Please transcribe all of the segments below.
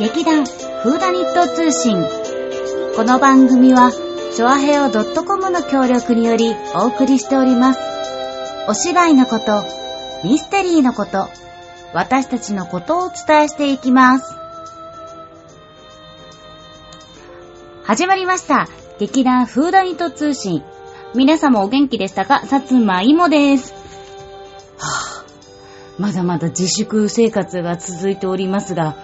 劇団フーダニット通信。この番組は、チョアヘオ .com の協力によりお送りしております。お芝居のこと、ミステリーのこと、私たちのことをお伝えしていきます。始まりました。劇団フーダニット通信。皆様お元気でしたか？さつまいもです。はぁ、まだまだ自粛生活が続いておりますが、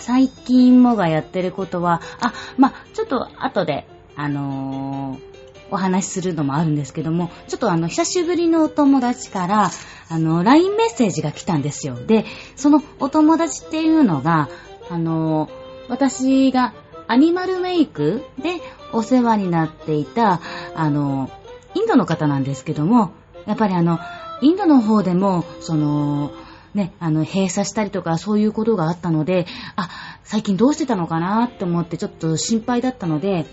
最近もがやってることは、あ、まあ、ちょっと後で、あのーお話しするのもあるんですけども、ちょっとあの、久しぶりのお友達から、あの、LINE メッセージが来たんですよ。で、そのお友達っていうのが、あの私がアニマルメイクでお世話になっていた、あのインドの方なんですけども、やっぱりあの、インドの方でも、その、ね、あの、閉鎖したりとかそういうことがあったので、あ、最近どうしてたのかなって思ってちょっと心配だったので、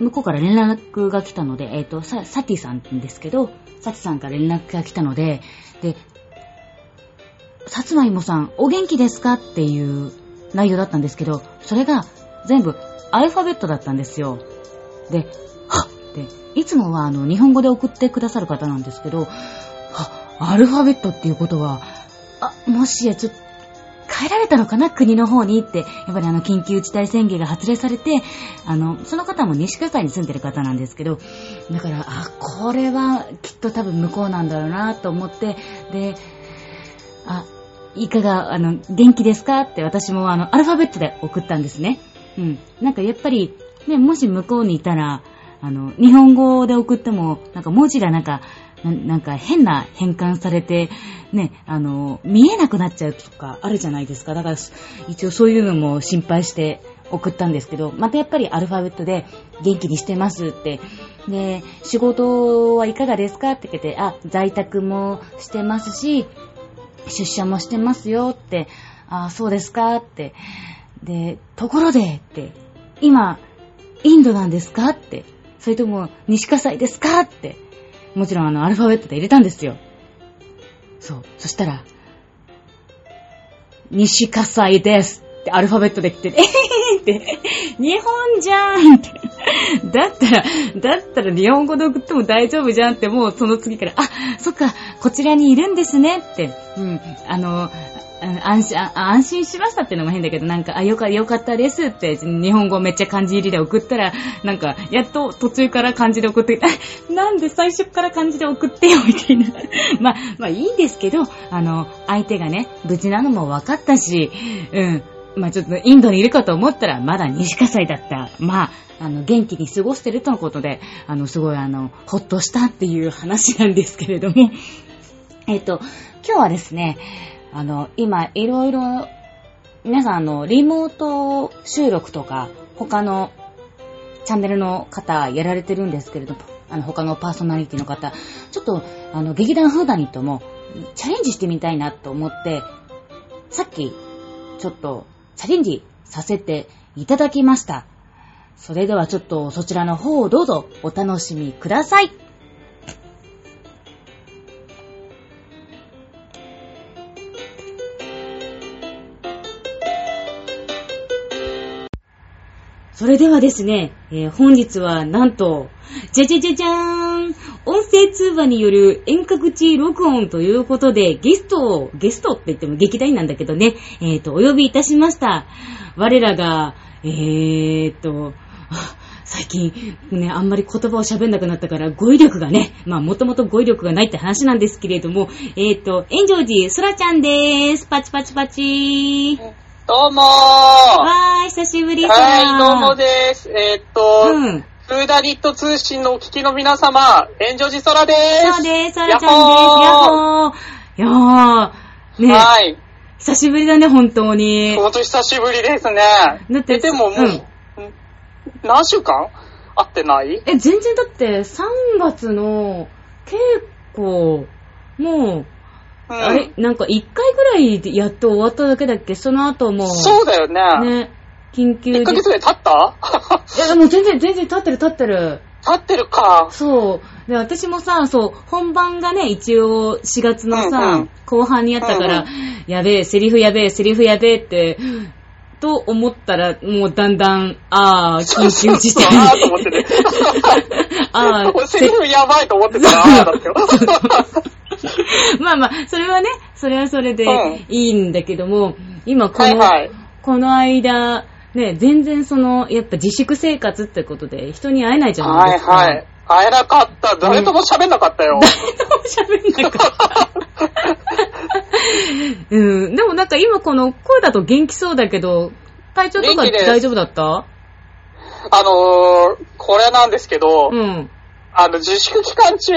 向こうから連絡が来たので、えっ、と、サティさんですけど、サティさんから連絡が来たので、で、さつまいもさん、お元気ですかっていう内容だったんですけど、それが全部アルファベットだったんですよ。で、はっで、いつもはあの、日本語で送ってくださる方なんですけど、はっアルファベットっていうことは、あ、もしやちょっと、変えられたのかな国の方にって、やっぱりあの、緊急事態宣言が発令されて、あの、その方も西葛西に住んでる方なんですけど、だから、あ、これはきっと多分向こうなんだろうなと思って、で、あ、いかが、あの、元気ですかって私もあの、アルファベットで送ったんですね。うん。なんかやっぱり、ね、もし向こうにいたら、あの、日本語で送っても、なんか文字がなんか、なんか変な変換されて、ね、あの、見えなくなっちゃうとかあるじゃないですか。だから、一応そういうのも心配して送ったんですけど、またやっぱりアルファベットで元気にしてますって。で、仕事はいかがですかって聞いて、あ、在宅もしてますし、出社もしてますよって、あ、そうですかって。で、ところでって、今、インドなんですかって。それとも、西葛西ですかって。もちろんあの、アルファベットで入れたんですよ。そう。そしたら、西火災ですってアルファベットで来て、えへへって、日本じゃーんって。だったら、だったら日本語で送っても大丈夫じゃんって、もうその次から、あ、そっか、こちらにいるんですねって、うん、あの、安心、安心しましたってのも変だけど、なんか、あ、よか、よかったですって、日本語めっちゃ漢字入りで送ったら、なんか、やっと途中から漢字で送って、なんで最初から漢字で送ってよ、みたいな。まあ、まあいいんですけど、あの、相手がね、無事なのも分かったし、うん。まあちょっとインドにいるかと思ったら、まだ西葛西だった。まあ、あの、元気に過ごしてるとのことで、あの、すごいあの、ほっとしたっていう話なんですけれども。えっと、今日はですね、あの、今、いろいろ、皆さん、あの、リモート収録とか、他のチャンネルの方やられてるんですけれども、あの、他のパーソナリティの方、ちょっと、あの、劇団フーダニットも、チャレンジしてみたいなと思って、さっき、ちょっと、チャレンジさせていただきました。それではちょっとそちらの方をどうぞお楽しみください。それではですね、えー本日はなんと、じゃじゃじゃじゃーん音声通話による遠隔地録音ということで、ゲストを、ゲストって言っても劇団員なんだけどね、えっ、と、お呼びいたしました。我らが、えーと、最近、ね、あんまり言葉を喋んなくなったから、語彙力がね、まあ、もともと語彙力がないって話なんですけれども、えっ、と、炎上寺そらちゃんでーす。パチパチパチー。どうもーわーい、久しぶりさはい、どうもです。えーっと、うん。フーダニット通信のお聞きの皆様、炎上寺空です。そうです、そらちゃんです。やっほーやっほー。いやー、ね、はい。久しぶりだね、本当に。ほんと久しぶりですね。だってえでももう、うんん何週間？会ってない？え、全然だって、3月の稽古、もう、うんあれ、なんか1回ぐらいでやっと終わっただけだっけ？その後もう、そうだよね。ね、緊急1ヶで。月ぐらい経った？いや、もう全然、全然立ってる立ってる。経ってるか。そう。で、私もさ、そう、本番がね、一応4月のさ、うんうん後半にあったから、うんやべえ、セリフやべえ、セリフやべえって、と思ったら、もうだんだん、ああ、緊急事態あーと思ってね。ああ、セリフやばいと思ってたら、あーだったよ。まあまあ、それはね、それはそれでうんいいんだけども、今この、はいはい。この間、ね、全然その、やっぱ自粛生活ってことで人に会えないじゃないはいですか。はい。会えなかった。誰とも喋んなかったよ。喋んなかった。うん。でもなんか今この声だと元気そうだけど、体調とか大丈夫だった？あのー、これなんですけど、うん。あの、自粛期間中、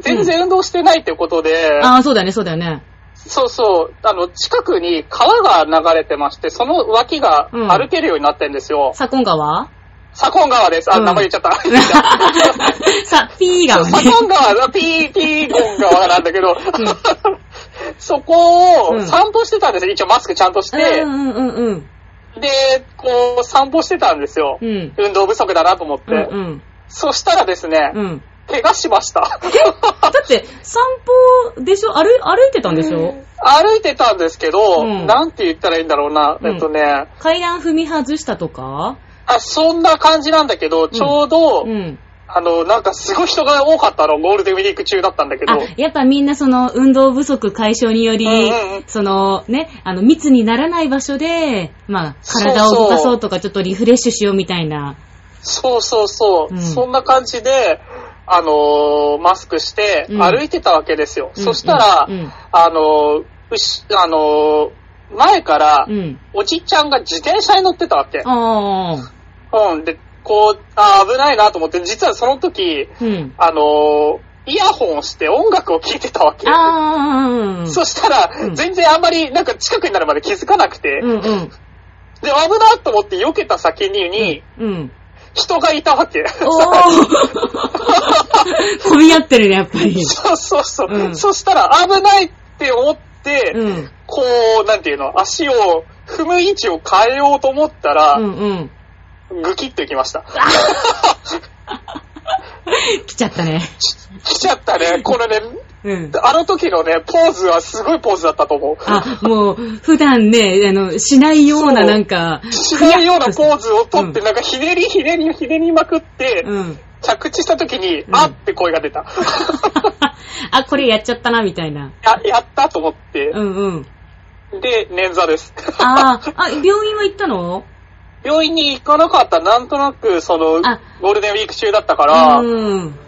全然運動してないってことで、ああ、そうだよね、そうだよね。そうそう、あの、近くに川が流れてまして、その脇がうん歩けるようになってんですよ。サコン川？左近川です。あ、うん名前言っちゃった。さ、ピーが左ね。近川、ピー、ピーゴン川なんだけど、そこうんを散歩してたんですよ。一応マスクちゃんとしてう。んうんうんうん。で、こう、散歩してたんですよ。うん。運動不足だなと思って。うんうん。そしたらですね、うん。怪我しました。だって、散歩でしょ？歩い、歩いてたんでしょ？歩いてたんですけど、うん。なんて言ったらいいんだろうな。うん。えっとね、階段踏み外したとか？あ、そんな感じなんだけど、ちょうど、うん。あの、なんかすごい人が多かったの、ゴールデンウィーク中だったんだけど。あ、、やっぱみんなその運動不足解消により、うんうんうん。そのね、あの密にならない場所で、まあ体を動かそうとかちょっとリフレッシュしようみたいな。そうそうそう、うんそんな感じで、あのーマスクしてうん歩いてたわけですよ。うんそしたら、うんあのーうし、あのー前からう、ん。おじちゃんが自転車に乗ってたわけ。うん。で、こう、あー危ないなと思って、実はその時、うん。あのーイヤホンをして音楽を聴いてたわけ。そしたら、うん全然あんまりなんか近くになるまで気づかなくて、うんうん。で、危なと思って避けた先に、うん。人がいたわけ。おー 混み合ってるね、やっぱり。そうそうそう。うんそしたら危ないって思って、うん。こう、なんていうの、足を踏む位置を変えようと思ったら、うんうん。ぐきっといきました。来ちゃったね。来ちゃったね。これね、うん。あの時のね、ポーズはすごいポーズだったと思う。あ、もう、普段ね、あの、しないようななんか、しないようなポーズをとって、うんなんかひねりひねりひねりまくって、うん。着地した時に、うんあって声が出た。あ、これやっちゃったな、みたいな。や、やったと思って、うんうん。で、捻挫です。あーあ、病院は行ったの？病院に行かなかった。なんとなく、そのあ、ゴールデンウィーク中だったから、うん。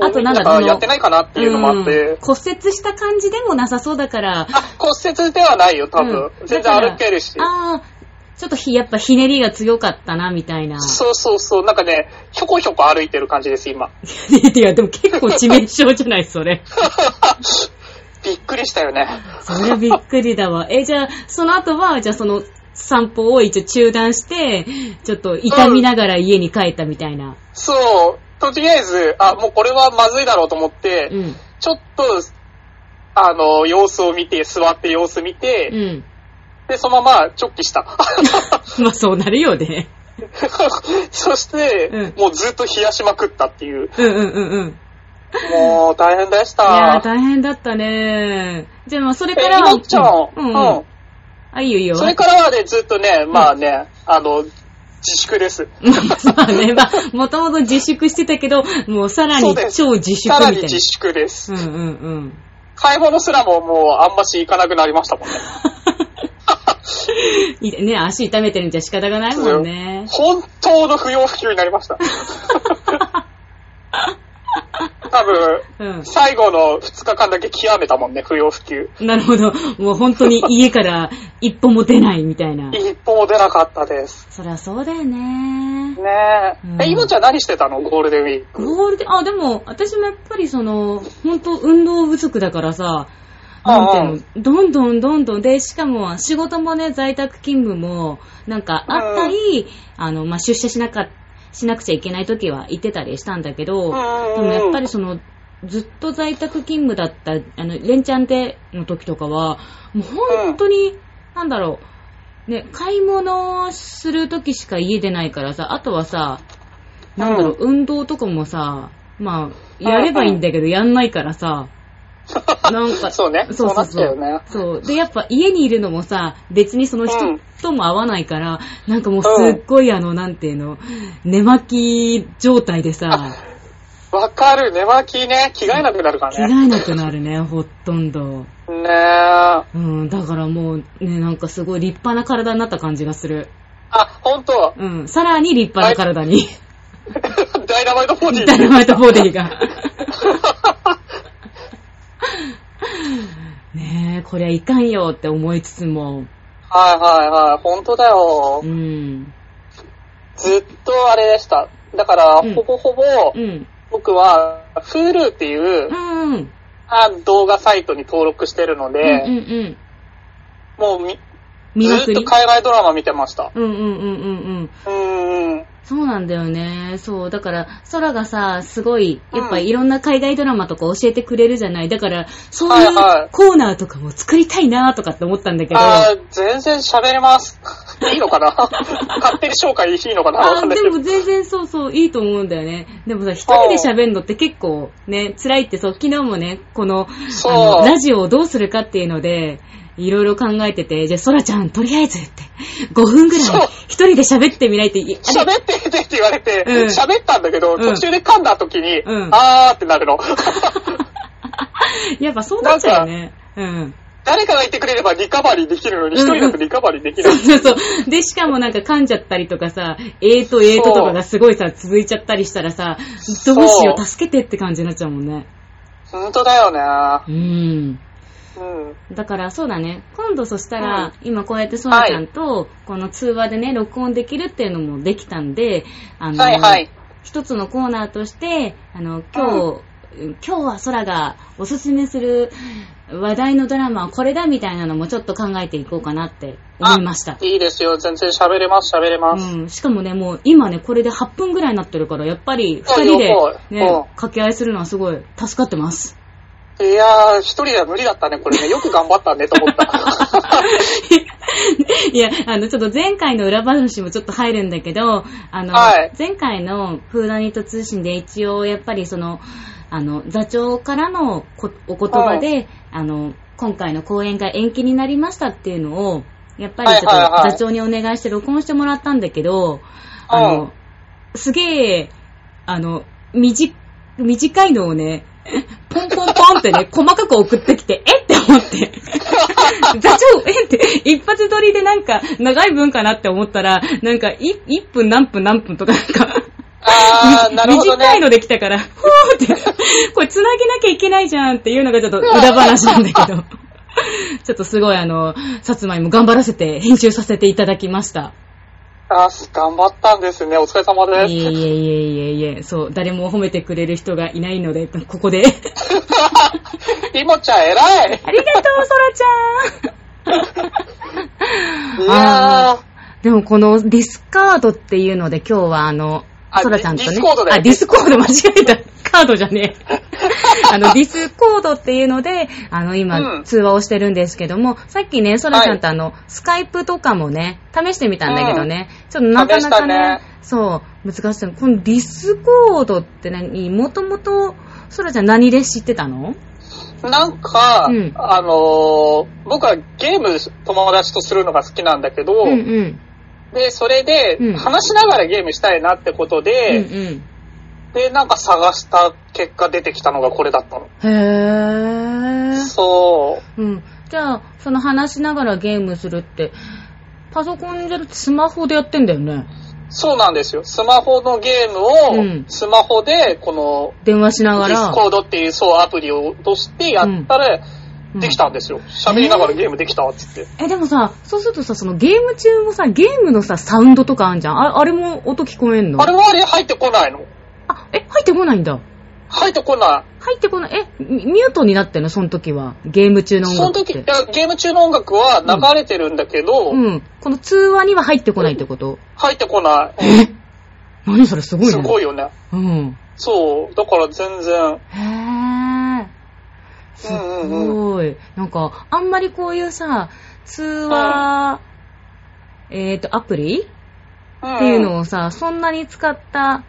あとなんかやってないかなっていうのもあって、うん骨折した感じでもなさそうだから。あ、骨折ではないよ、多分。うん全然歩けるし。ああ、ちょっとひ、やっぱひねりが強かったな、みたいな。そうそうそう。なんかね、ひょこひょこ歩いてる感じです、今。いや、でも結構致命傷じゃない、それ。びっくりしたよね。それはびっくりだわ。え、じゃあ、その後は、じゃあその散歩を一応中断して、ちょっと痛みながら家に帰ったみたいな。そう。とりあえず、あ、もうこれはまずいだろうと思って、うん。ちょっと、あの、様子を見て、座って様子見て、うん。で、そのまま直帰した。まあそうなるよね。そして、うんもうずっと冷やしまくったっていう。うんうんうんうん。もう大変でしいや。大変だったね。じゃあまあそれかえ、ら。いのちゃん、うんうん。あ、いいよいいよ。それからはね、ずっとね、まあね、あの、自粛です。まあね、まあ、もともと自粛してたけど、もうさらに超自粛みさたいな。らに自粛です。うんうんうん。買い物すらももうあんまし行かなくなりましたもんね。ね、足痛めてるんじゃ仕方がないもんね。本当の不要不急になりました。多分、うん。最後の2日間だけ極めたもんね、不要不急。なるほど。もう本当に 家から一歩も出ないみたいな。一歩も出なかったです。そりゃそうだよね。ねえ。うんえ、今ちゃん何してたの？ゴールデンウィーク。ゴールデン、あ、でも、私もやっぱりその、本当運動不足だからさ、うんなんていうの、どんどんどんどん、で、しかも仕事もね、在宅勤務も、なんかあったり、あの、まあ、出社しなか、しなくちゃいけない時は行ってたりしたんだけど、でもやっぱりその、ずっと在宅勤務だった、あの、連チャンでの時とかは、もう本当に、なんだろう、ね、買い物する時しか家出ないからさ、あとはさ、なんだろう、運動とかもさ、まあ、やればいいんだけど、やんないからさ、なんか、そうね。そうなっちゃうよね。そう。で、やっぱ家にいるのもさ、別にその人うんとも会わないから、なんかもうすっごいあの、なんていうの、寝巻き状態でさ、わかる。寝巻きね。着替えなくなるか着らね。替えなくなるね、ほとんど。ねえ。うん、だからもうね、なんかすごい立派な体になった感じがする。あ、ほんと？うん、さらに立派な体に。ダイナマイトボディ。ダイナマイトボディが。ねえ、こりゃいかんよって思いつつも、はいはいはい。ほんとだよう。ん、ずっとあれでした。だから、うんほぼほぼ、うん、僕は、Hulu っていうう、ん、動画サイトに登録してるのうん、で、うん、もうみ、見まくり？ずっと海外ドラマ見てました。うん、うん、うん、うん、うん。うーん。そうなんだよね。そう。だから、空がさ、すごい、やっぱいろんな海外ドラマとか教えてくれるじゃない。だから、そういはいはいうコーナーとかも作りたいなとかって思ったんだけど。あー全然喋れます。いいのかな？勝手に紹介いいのかな？あ。でも全然そうそう、いいと思うんだよね。でもさ、一人で喋るのって結構ね、辛いってそう、昨日もね、この、の、ラジオをどうするかっていうので、いろいろ考えてて、じゃあ、そらちゃん、とりあえずって、5分ぐらい一人で喋ってみないって、喋ってってって言われて、うん喋ったんだけど、ん途中で噛んだ時に、うんあーってなるの。やっぱそうなっちゃうよね。うん。誰かがいてくれればリカバリーできるのに、一人だとリカバリーできない。そうそう。で、しかもなんか噛んじゃったりとかさ、えーとえーととかがすごいさ、続いちゃったりしたらさ、どうしよう、助けてって感じになっちゃうもんね。ほんとだよね。うん。うん。だからそうだね。今度そしたら、うん今こうやってそらちゃんと、この通話でね、録音できるっていうのもできたんで、あの、はいはい。一つのコーナーとして、あの、今日、今日は空がおすすめする話題のドラマはこれだみたいなのもちょっと考えていこうかなって思いました。いいですよ。全然喋れます、喋れます。うん、しかもね、もう今ね、これで8分ぐらいになってるから、やっぱりあ2人でね、掛け合いするのはすごい助かってます。いやー、一人では無理だったね、これね。よく頑張ったね、と思った。いや、あの、ちょっと前回の裏話もちょっと入るんだけど、あの、はい前回のフーダニット通信で一応やっぱりその、あの、座長からのこお言葉で、あの、今回の公演が延期になりましたっていうのを、やっぱりちょっはいはいはいと座長にお願いして録音してもらったんだけど、あの、すげえ、あの、短短いのをね、ポンポンポンってね、細かく送ってきて、えっ？て思って。座長、えっ？て、一発撮りでなんか、長い分かなって思ったら、なんか、い1分何分何分とかなんか、あー、なるほどね。短いのできたから、ふーって、これ繋げなきゃいけないじゃんっていうのがちょっと裏話なんだけど。ちょっとすごいあの、さつまいも頑張らせて編集させていただきました。あー頑張ったんですね。お疲れ様です。いえいえいえいえいえ、そう、誰も褒めてくれる人がいないので、ここで。いもちゃん偉い。ありがとう、そらちゃん いやー。でもこのディスカードっていうので今日はあの、あそらちゃんとね。ディスコードだよあ、ディスコード間違えた。カードじゃねえ。あの、ディスコードっていうので、あの、今、うん通話をしてるんですけども、さっきね、そらちゃんとあの、スカイプとかもね、試してみたんだけどね、ちょっとなかなかね、ねそう、難しい。このディスコードって何？もともと、そらちゃん何で知ってたの？なんか、うんあのー僕はゲーム友達とするのが好きなんだけど、うんうん。で、それで、うん話しながらゲームしたいなってことうんで、うん。で、なんか探した結果出てきたのがこれだったの。へー。そう。うん。じゃあ、その話しながらゲームするって、パソコンじゃなくてスマホでやってんだよね。そうなんですよ。スマホのゲームうんを、スマホで、この、電話しながら。ディスコードっていう、そう、アプリを落としてやったら、うんできたんですよ。喋りながらゲームできたっつって。え、でもさ、そうするとさ、そのゲーム中もさ、ゲームのさ、サウンドとかあんじゃん。ああれも音聞こえんの？あれはあれ入ってこないのあ、え、入ってこないんだ。入ってこな入ってこない。え、ミミュートになってんの？その時は。ゲーム中い。のその時、音楽って。いやゲーム中の音楽は流れてるんだけど、うん。この通話には入ってこないってこと、入ってこない。え？何それすごいね。すごいよね。うん。そう。だから全然、へー。すごい。なんか、あんまりこういうさ、通話、えっ、と、アプリ？うんっていうのをさ、そんなに使った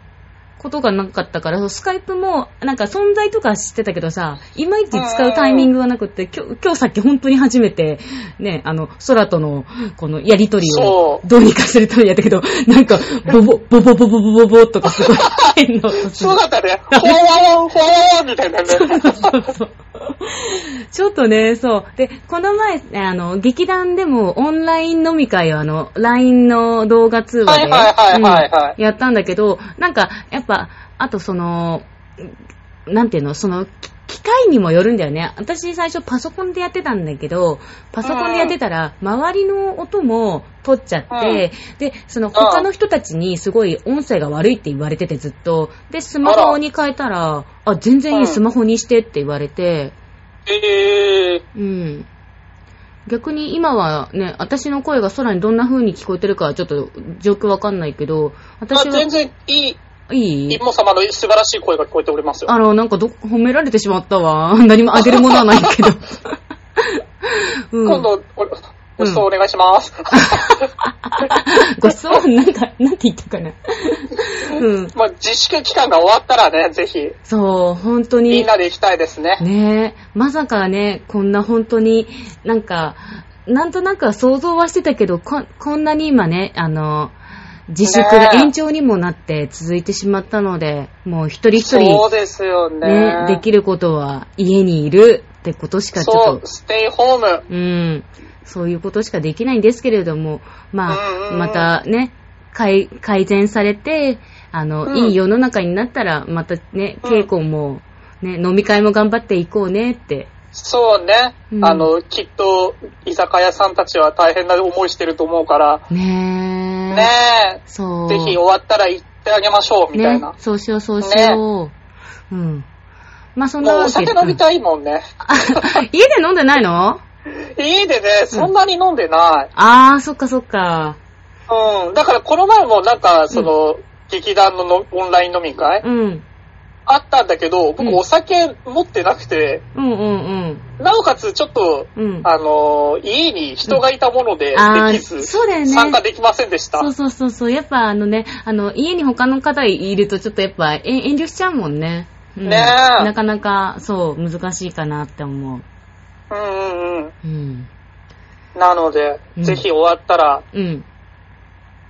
ことがなかったから、スカイプも、なんか存在とか知ってたけどさ、いまいち使うタイミングがなくって、今日、今日さっき本当に初めて、ね、あの、空との、このやりとりをどうにかするためにやったけど、なんか、ボボ、ボボボボボボボとかすごい 変な音するそうだったね。ほわわわ、ほわわわみたいなね。そうそうちょっとね、そう。で、この前、あの、劇団でもオンライン飲み会をあの、LINE の動画通話で、はいはいはいはいはいうんやったんだけど、なんか、やっぱ、あとその、なんていうの、その、き機械にもよるんだよね。私最初パソコンでやってたんだけど、パソコンでやってたら、周りの音も取っちゃって、で、その他の人たちにすごい音声が悪いって言われててずっと、で、スマホに変えたら、あ、全然いいスマホにしてって言われて、えー、うん。逆に今はね、私の声が空にどんな風に聞こえてるかはちょっと状況わかんないけど、あ私は、全然いい、いい？イモ様の素晴らしい声が聞こえておりますよ。あの、なんかど、褒められてしまったわ。何もあげるものはないけど。うん、今度、おごちそうお願いします。ごちそうなんか、なんて言ったかな。うん。まあ、自粛期間が終わったらね、ぜひ、そう、本当みにん。なで行きたいですね。ねえ、まさかね、こんな本当に、なんか、なんとなくは想像はしてたけど、ここんなに今ね、あの、自粛が延長にもなって続いてしまったので、もう一人一そう人、ですよね。ね、できることは家にいるってことしかちょっと、ステイホーム。うん、そういうことしかできないんですけれども、まうんうんあ、うん。またね、改改善されて、あの、うん。いい世の中になったら、またね、うん。稽古も、ね、飲み会も頑張っていこうねって。そうね。うん。あの、きっと、居酒屋さんたちは大変な思いしてると思うから、ねえ。ねそう。え、ぜひ終わったら行ってあげましょう、みたいな。ね、そうしよう、そうしよう。うん。まあ、そんなわけ酒飲みたいもんね。あ 家で飲んでないの？家でね、そんなに飲んでない。あー、そっかそっか。うん。だからこの前もなんか、その、劇団ののオンライン飲み会？うん。あったんだけど、僕うんお酒持ってなくて、うんうんなおかつちょっと、うん。うん。あのー家に人がいたものでできず、そうだよね参加できませんでした。そうそうそうそう。やっぱあのね、あの、家に他の方いるとちょっとやっぱえ遠慮しちゃうもんね。うんねえなかなか、そう、難しいかなって思う。うんうんうん。うん。なので、うんぜひ終わったらうん。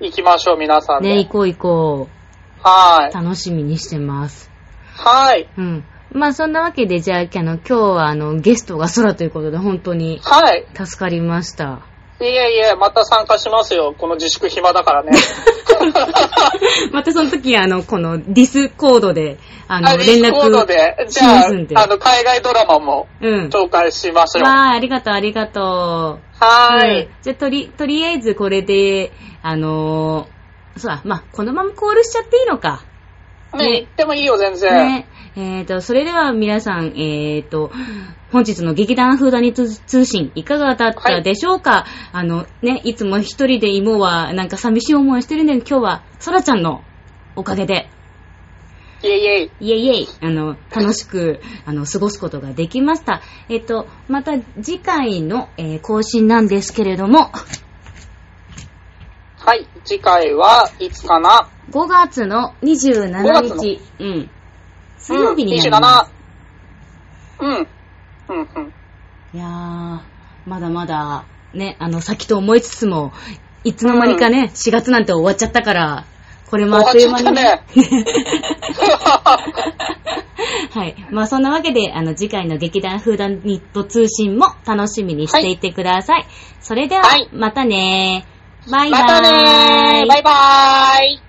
行きましょう、皆さんで。ね、行こう行こう。はい。楽しみにしてます。はい。うん。まあそんなわけで、じゃあ、あの、今日はあの、ゲストがそらということで、本当にはい。助かりました。いえいえ、また参加しますよ。この自粛暇だからね。またその時、あの、このディスコードで、あの、あ連ディスコード絡で、じしまゃすんで。あ、あの、海外ドラマもうん。紹介しましょう。わあ、ありがとう、ありがとう。はうんーい。じゃあ、とり、とりあえずこれで、あのーそうだ、まあ、このままコールしちゃっていいのか。ね、行ってもいいよ、全然。ね。えっ、と、それでは皆さん、えっ、と、本日の劇団フーダニ通通信、いかがだったでしょうか、あの、ね、いつも一人で芋は、なんか寂しい思いをしてるんで、今日は、そらちゃんのおかげで、イェイイェイ。イエイイエイ、あの、楽しく、あの、過ごすことができました。えっ、と、また次回の、えー更新なんですけれども、はい。次回はいつかな？5月の27 5月の日、うん。水曜日になりうん、ます。27。うん。うん、うん。いやー、まだまだ、ね、あの、先と思いつつも、いつの間にかね、4月なんて終わっちゃったから、これもあっという間にね。はい。まあそんなわけで、あの、次回の劇団フーダニット通信も楽しみにしていてください。それでは、はいまたねー。バイバーイ。またねーバイバーイ